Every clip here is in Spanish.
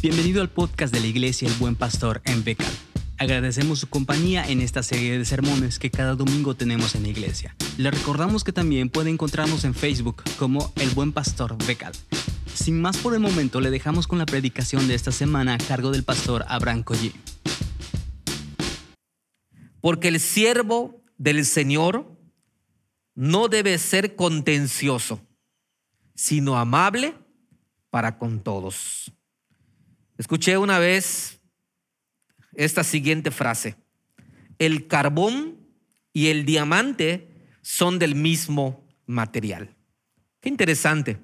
Bienvenido al podcast de la Iglesia El Buen Pastor en Becal. Agradecemos su compañía en esta serie de sermones que cada domingo tenemos en la iglesia. Le recordamos que también puede encontrarnos en Facebook como El Buen Pastor Becal. Sin más por el momento, le dejamos con la predicación de esta semana a cargo del pastor Abraham Collí. Porque el siervo del Señor no debe ser contencioso, sino amable para con todos. Escuché una vez esta siguiente frase. El carbón y el diamante son del mismo material. Qué interesante.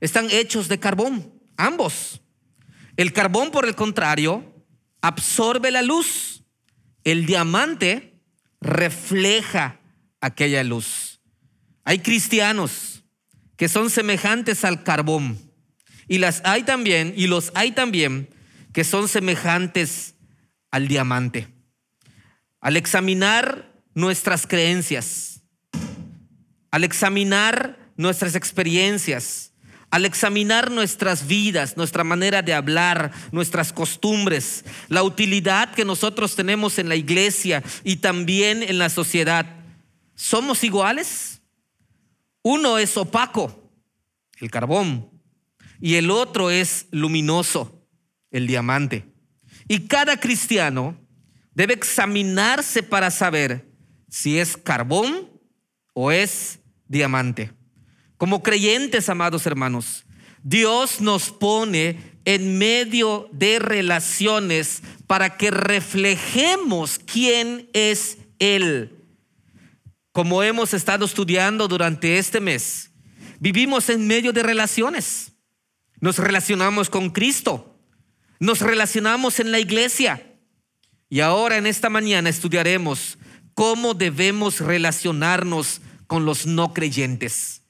Están hechos de carbón, ambos. El carbón, por el contrario, absorbe la luz. El diamante refleja aquella luz. Hay cristianos que son semejantes al carbón y las hay también y los hay también que son semejantes al diamante. Al examinar nuestras creencias, al examinar nuestras experiencias, al examinar nuestras vidas, nuestra manera de hablar, nuestras costumbres, la utilidad que nosotros tenemos en la iglesia y también en la sociedad, ¿somos iguales? Uno es opaco, el carbón, y el otro es luminoso, el diamante. Y cada cristiano debe examinarse para saber si es carbón o es diamante. Como creyentes, amados hermanos, Dios nos pone en medio de relaciones para que reflejemos quién es Él como hemos estado estudiando durante este mes, vivimos en medio de relaciones. Nos relacionamos con Cristo, nos relacionamos en la iglesia. Y ahora en esta mañana estudiaremos cómo debemos relacionarnos con los no creyentes,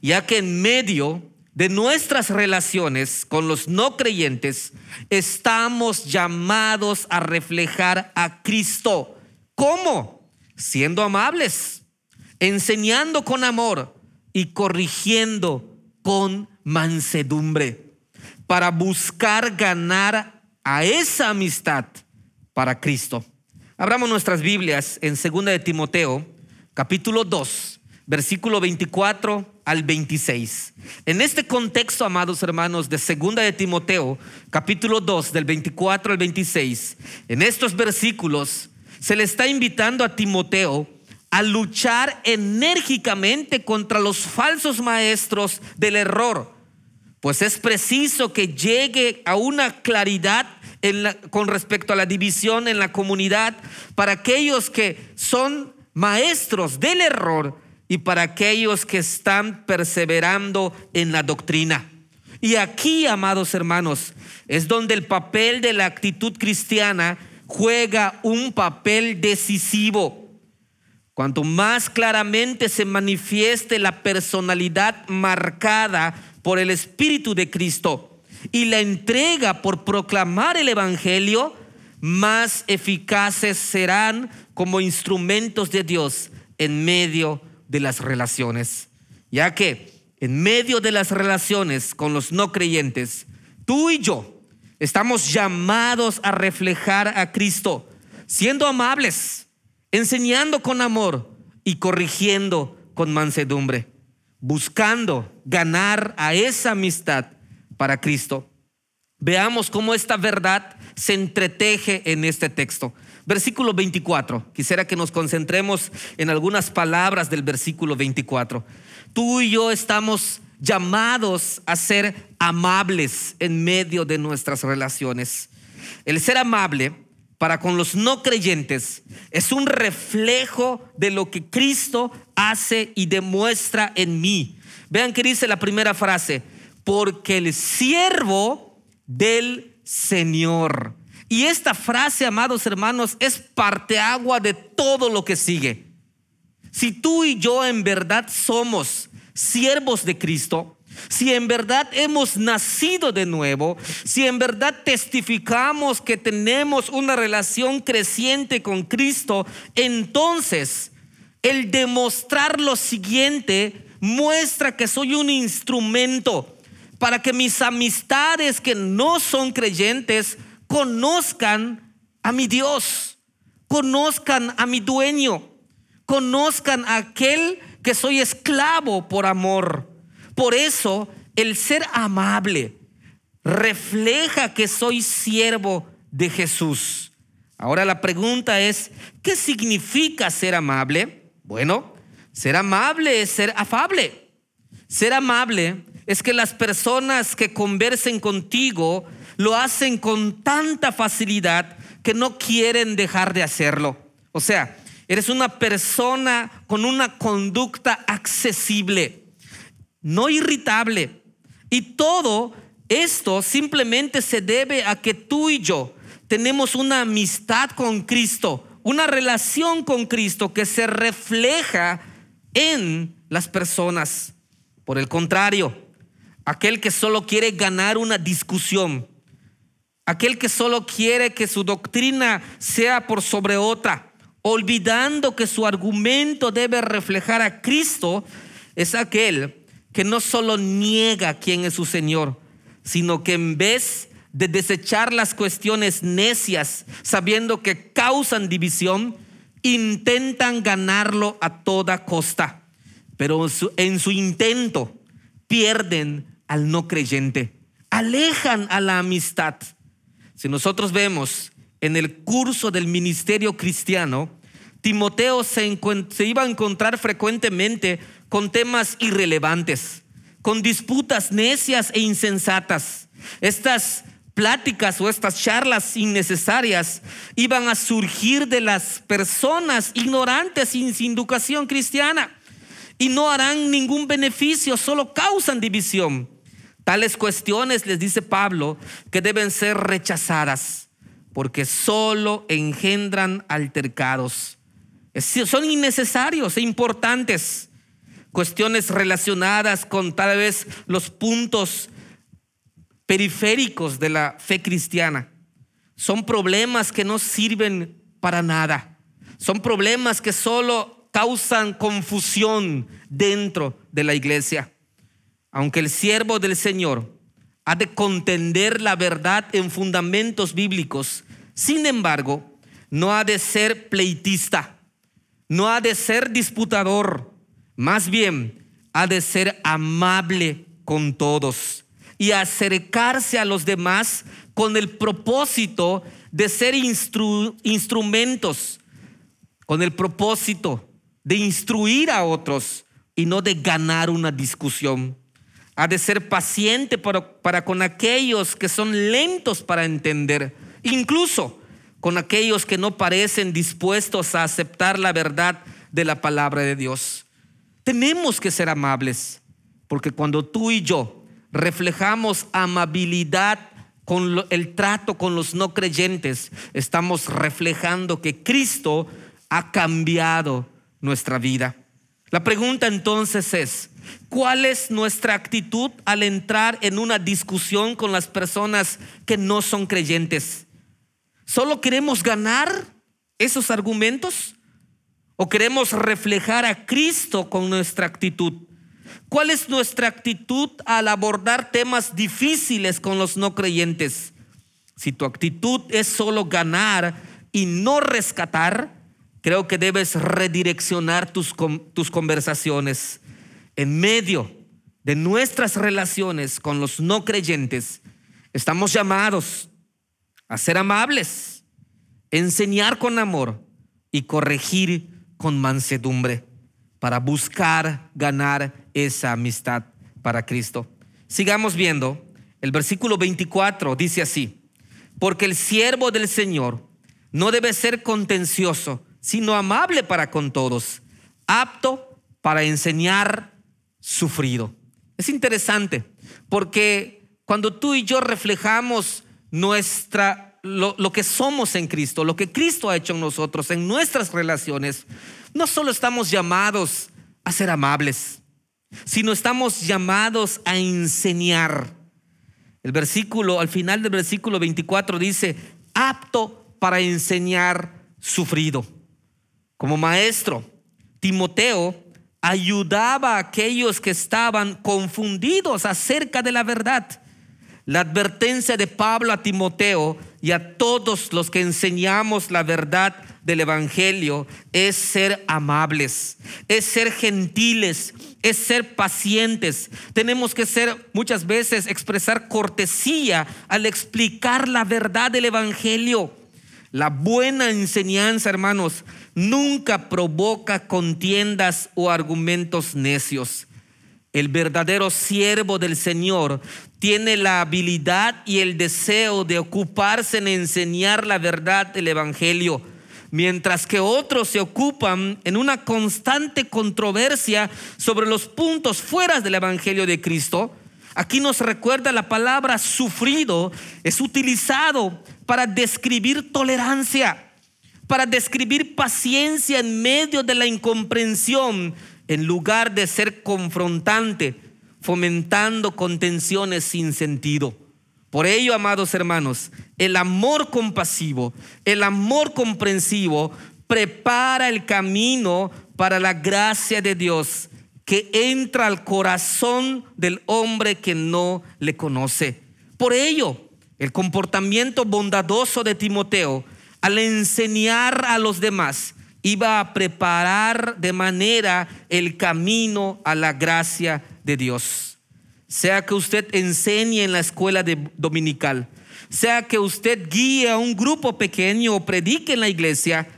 ya que en medio de nuestras relaciones con los no creyentes estamos llamados a reflejar a Cristo. ¿Cómo? siendo amables, enseñando con amor y corrigiendo con mansedumbre, para buscar ganar a esa amistad para Cristo. Abramos nuestras Biblias en 2 de Timoteo, capítulo 2, versículo 24 al 26. En este contexto, amados hermanos, de 2 de Timoteo, capítulo 2, del 24 al 26, en estos versículos se le está invitando a Timoteo a luchar enérgicamente contra los falsos maestros del error, pues es preciso que llegue a una claridad con respecto a la división en la comunidad para aquellos que son maestros del error y para aquellos que están perseverando en la doctrina. Y aquí, amados hermanos, es donde el papel de la actitud cristiana juega un papel decisivo. Cuanto más claramente se manifieste la personalidad marcada por el Espíritu de Cristo y la entrega por proclamar el Evangelio, más eficaces serán como instrumentos de Dios en medio de las relaciones. Ya que en medio de las relaciones con los no creyentes, tú y yo Estamos llamados a reflejar a Cristo, siendo amables, enseñando con amor y corrigiendo con mansedumbre, buscando ganar a esa amistad para Cristo. Veamos cómo esta verdad se entreteje en este texto. Versículo 24. Quisiera que nos concentremos en algunas palabras del versículo 24. Tú y yo estamos llamados a ser amables en medio de nuestras relaciones. El ser amable para con los no creyentes es un reflejo de lo que Cristo hace y demuestra en mí. Vean que dice la primera frase, porque el siervo del Señor. Y esta frase, amados hermanos, es parteagua de todo lo que sigue. Si tú y yo en verdad somos siervos de Cristo, si en verdad hemos nacido de nuevo, si en verdad testificamos que tenemos una relación creciente con Cristo, entonces el demostrar lo siguiente muestra que soy un instrumento para que mis amistades que no son creyentes conozcan a mi Dios, conozcan a mi dueño, conozcan a aquel que soy esclavo por amor. Por eso el ser amable refleja que soy siervo de Jesús. Ahora la pregunta es, ¿qué significa ser amable? Bueno, ser amable es ser afable. Ser amable es que las personas que conversen contigo lo hacen con tanta facilidad que no quieren dejar de hacerlo. O sea, eres una persona con una conducta accesible, no irritable. Y todo esto simplemente se debe a que tú y yo tenemos una amistad con Cristo, una relación con Cristo que se refleja en las personas. Por el contrario, aquel que solo quiere ganar una discusión, aquel que solo quiere que su doctrina sea por sobre otra, olvidando que su argumento debe reflejar a Cristo, es aquel que no solo niega quién es su Señor, sino que en vez de desechar las cuestiones necias, sabiendo que causan división, intentan ganarlo a toda costa. Pero en su, intento pierden al no creyente, alejan a la amistad. Si nosotros vemos en el curso del ministerio cristiano, Timoteo se, se, iba a encontrar frecuentemente con temas irrelevantes, con disputas necias e insensatas. Estas pláticas o estas charlas innecesarias iban a surgir de las personas ignorantes y sin educación cristiana y no harán ningún beneficio, solo causan división. Tales cuestiones, les dice Pablo, que deben ser rechazadas porque solo engendran altercados. Son innecesarios e importantes. Cuestiones relacionadas con tal vez los puntos periféricos de la fe cristiana. Son problemas que no sirven para nada. Son problemas que solo causan confusión dentro de la iglesia aunque el siervo del Señor ha de contender la verdad en fundamentos bíblicos, sin embargo, no ha de ser pleitista, no ha de ser disputador, más bien ha de ser amable con todos y acercarse a los demás con el propósito de ser instrumentos, con el propósito de instruir a otros y no de ganar una discusión ha de ser paciente para, con aquellos que son lentos para entender, incluso con aquellos que no parecen dispuestos a aceptar la verdad de la palabra de Dios. Tenemos que ser amables, porque cuando tú y yo reflejamos amabilidad con el trato con los no creyentes, estamos reflejando que Cristo ha cambiado nuestra vida. La pregunta entonces es, ¿cuál es nuestra actitud al entrar en una discusión con las personas que no son creyentes? ¿Solo queremos ganar esos argumentos? ¿O queremos reflejar a Cristo con nuestra actitud? ¿Cuál es nuestra actitud al abordar temas difíciles con los no creyentes? Si tu actitud es solo ganar y no rescatar, creo que debes redireccionar tus, tus conversaciones en medio de nuestras relaciones con los no creyentes. Estamos llamados a ser amables, enseñar con amor y corregir con mansedumbre para buscar ganar esa amistad para Cristo. Sigamos viendo, el versículo 24 dice así, porque el siervo del Señor no debe ser contencioso, sino amable para con todos, apto para enseñar, sufrido. Es interesante porque cuando tú y yo reflejamos nuestra lo, que somos en Cristo, lo que Cristo ha hecho en nosotros, en nuestras relaciones, no solo estamos llamados a ser amables, sino estamos llamados a enseñar. El versículo, al final del versículo 24 dice, apto para enseñar sufrido. Como maestro, Timoteo ayudaba a aquellos que estaban confundidos acerca de la verdad. La advertencia de Pablo a Timoteo y a todos los que enseñamos la verdad del Evangelio es ser amables, es ser gentiles, es ser pacientes. Tenemos que ser muchas veces expresar cortesía al explicar la verdad del Evangelio. La buena enseñanza, hermanos, nunca provoca contiendas o argumentos necios. El verdadero siervo del Señor tiene la habilidad y el deseo de ocuparse en enseñar la verdad del Evangelio, mientras que otros se ocupan en una constante controversia sobre los puntos fuera del Evangelio de Cristo. Aquí nos recuerda la palabra sufrido, es utilizado para describir tolerancia, para describir paciencia en medio de la incomprensión en lugar de ser confrontante, fomentando contenciones sin sentido. Por ello, amados hermanos, el amor compasivo, el amor comprensivo, prepara el camino para la gracia de Dios que entra al corazón del hombre que no le conoce. Por ello, el comportamiento bondadoso de Timoteo al enseñar a los demás iba a preparar de manera el camino a la gracia de Dios. Sea que usted enseñe en la escuela dominical, sea que usted guíe a un grupo pequeño o predique en la iglesia,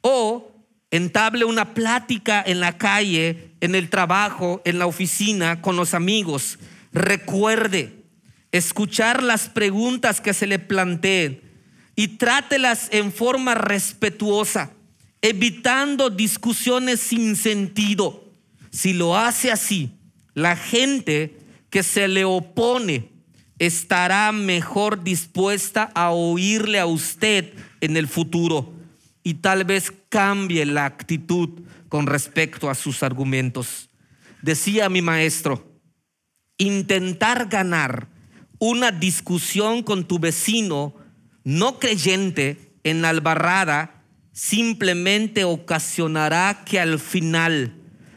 o entable una plática en la calle, en el trabajo, en la oficina, con los amigos, recuerde escuchar las preguntas que se le planteen y trátelas en forma respetuosa evitando discusiones sin sentido. Si lo hace así, la gente que se le opone estará mejor dispuesta a oírle a usted en el futuro y tal vez cambie la actitud con respecto a sus argumentos. Decía mi maestro, intentar ganar una discusión con tu vecino no creyente en albarrada simplemente ocasionará que al final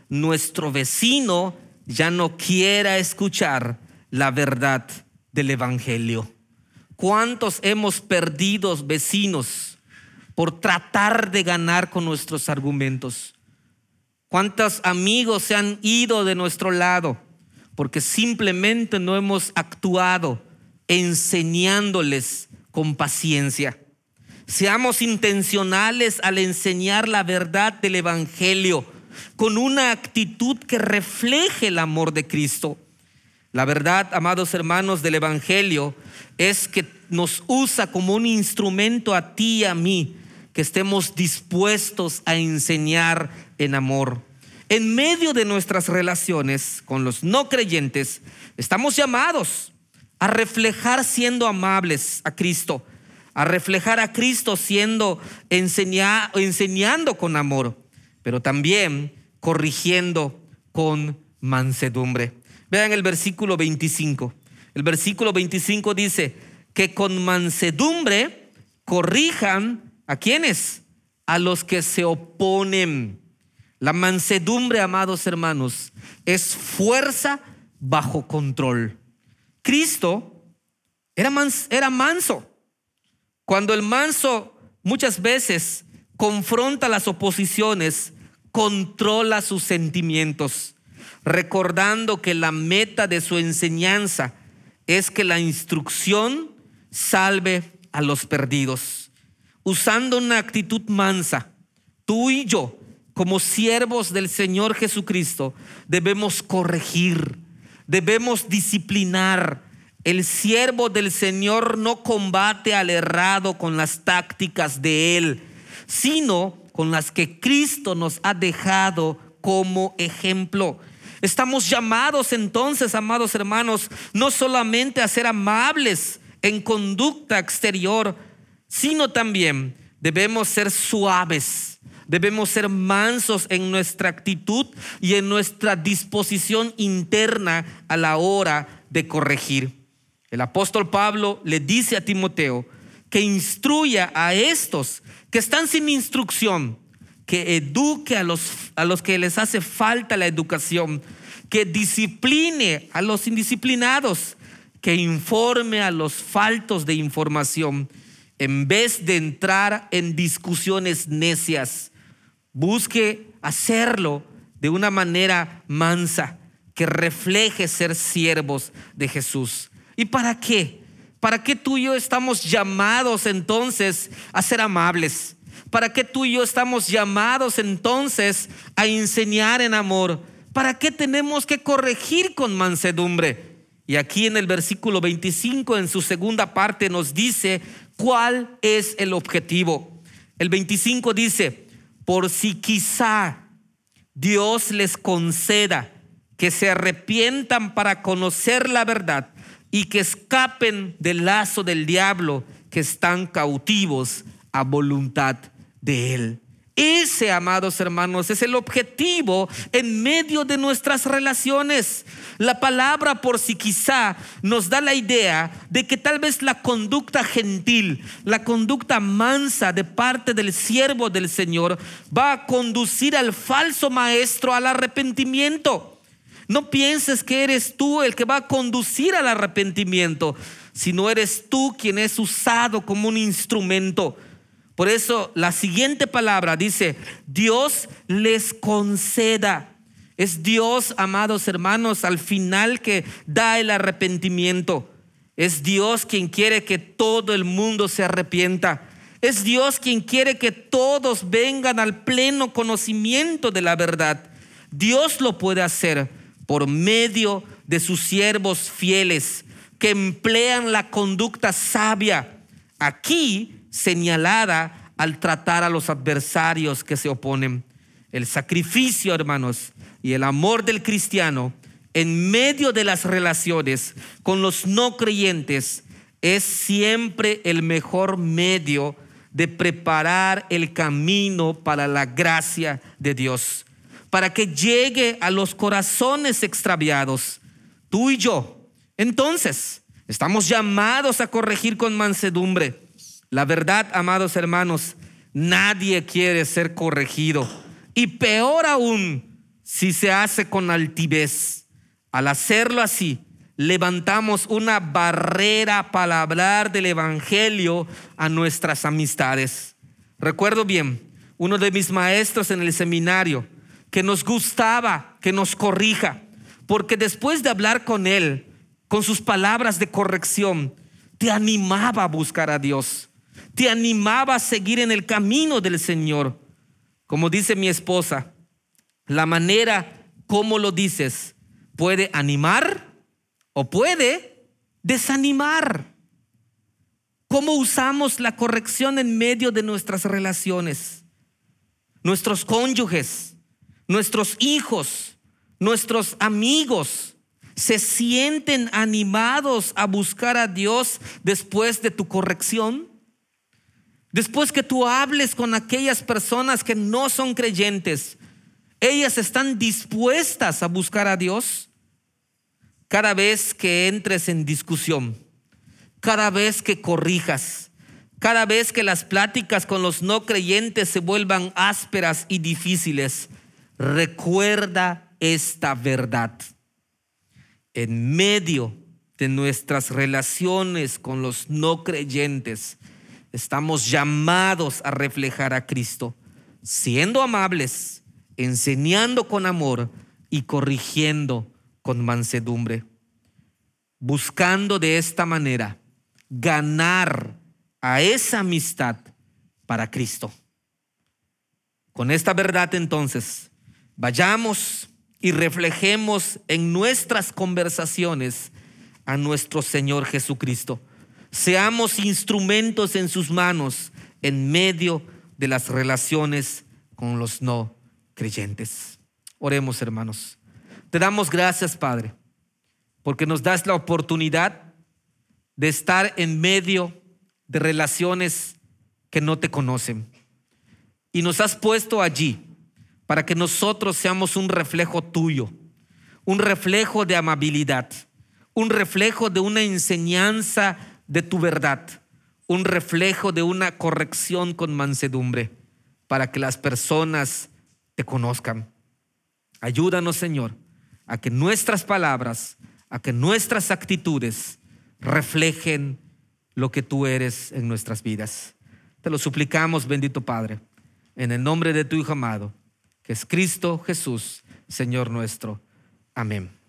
nuestro vecino ya no quiera escuchar la verdad del Evangelio. ¿Cuántos hemos perdido vecinos por tratar de ganar con nuestros argumentos? ¿Cuántos amigos se han ido de nuestro lado porque simplemente no hemos actuado enseñándoles con paciencia? Seamos intencionales al enseñar la verdad del Evangelio con una actitud que refleje el amor de Cristo. La verdad, amados hermanos del Evangelio, es que nos usa como un instrumento a ti y a mí, que estemos dispuestos a enseñar en amor. En medio de nuestras relaciones con los no creyentes, estamos llamados a reflejar siendo amables a Cristo a reflejar a Cristo siendo enseñando con amor, pero también corrigiendo con mansedumbre. Vean el versículo 25. El versículo 25 dice que con mansedumbre corrijan a quienes, a los que se oponen. La mansedumbre, amados hermanos, es fuerza bajo control. Cristo era, era manso. Cuando el manso muchas veces confronta las oposiciones, controla sus sentimientos, recordando que la meta de su enseñanza es que la instrucción salve a los perdidos. Usando una actitud mansa, tú y yo, como siervos del Señor Jesucristo, debemos corregir, debemos disciplinar, el siervo del Señor no combate al errado con las tácticas de él, sino con las que Cristo nos ha dejado como ejemplo. Estamos llamados entonces, amados hermanos, no solamente a ser amables en conducta exterior, sino también debemos ser suaves, debemos ser mansos en nuestra actitud y en nuestra disposición interna a la hora de corregir. El apóstol Pablo le dice a Timoteo que instruya a estos que están sin instrucción, que eduque a los, a los que les hace falta la educación, que discipline a los indisciplinados, que informe a los faltos de información, en vez de entrar en discusiones necias. Busque hacerlo de una manera mansa, que refleje ser siervos de Jesús. ¿Y para qué? ¿Para qué tú y yo estamos llamados entonces a ser amables? ¿Para qué tú y yo estamos llamados entonces a enseñar en amor? ¿Para qué tenemos que corregir con mansedumbre? Y aquí en el versículo 25, en su segunda parte, nos dice cuál es el objetivo. El 25 dice, por si quizá Dios les conceda que se arrepientan para conocer la verdad y que escapen del lazo del diablo que están cautivos a voluntad de Él. Ese, amados hermanos, es el objetivo en medio de nuestras relaciones. La palabra por si quizá nos da la idea de que tal vez la conducta gentil, la conducta mansa de parte del siervo del Señor va a conducir al falso maestro al arrepentimiento. No pienses que eres tú el que va a conducir al arrepentimiento, sino eres tú quien es usado como un instrumento. Por eso la siguiente palabra dice, Dios les conceda. Es Dios, amados hermanos, al final que da el arrepentimiento. Es Dios quien quiere que todo el mundo se arrepienta. Es Dios quien quiere que todos vengan al pleno conocimiento de la verdad. Dios lo puede hacer por medio de sus siervos fieles que emplean la conducta sabia. Aquí señalada al tratar a los adversarios que se oponen. El sacrificio, hermanos, y el amor del cristiano en medio de las relaciones con los no creyentes es siempre el mejor medio de preparar el camino para la gracia de Dios, para que llegue a los corazones extraviados, tú y yo. Entonces, estamos llamados a corregir con mansedumbre la verdad, amados hermanos, nadie quiere ser corregido. Y peor aún si se hace con altivez. Al hacerlo así, levantamos una barrera para hablar del Evangelio a nuestras amistades. Recuerdo bien, uno de mis maestros en el seminario, que nos gustaba que nos corrija, porque después de hablar con él, con sus palabras de corrección, te animaba a buscar a Dios te animaba a seguir en el camino del Señor. Como dice mi esposa, la manera como lo dices puede animar o puede desanimar. ¿Cómo usamos la corrección en medio de nuestras relaciones? Nuestros cónyuges, nuestros hijos, nuestros amigos se sienten animados a buscar a Dios después de tu corrección? Después que tú hables con aquellas personas que no son creyentes, ellas están dispuestas a buscar a Dios. Cada vez que entres en discusión, cada vez que corrijas, cada vez que las pláticas con los no creyentes se vuelvan ásperas y difíciles, recuerda esta verdad. En medio de nuestras relaciones con los no creyentes, estamos llamados a reflejar a Cristo, siendo amables, enseñando con amor y corrigiendo con mansedumbre, buscando de esta manera ganar a esa amistad para Cristo. Con esta verdad entonces, vayamos y reflejemos en nuestras conversaciones a nuestro Señor Jesucristo Seamos instrumentos en sus manos en medio de las relaciones con los no creyentes. Oremos, hermanos. Te damos gracias, Padre, porque nos das la oportunidad de estar en medio de relaciones que no te conocen. Y nos has puesto allí para que nosotros seamos un reflejo tuyo, un reflejo de amabilidad, un reflejo de una enseñanza de tu verdad, un reflejo de una corrección con mansedumbre. para que las personas te conozcan. Ayúdanos, Señor, a que nuestras palabras, a que nuestras actitudes reflejen lo que tú eres en nuestras vidas. Te lo suplicamos, bendito Padre, en el nombre de tu Hijo amado, que es Cristo Jesús, Señor nuestro. Amén.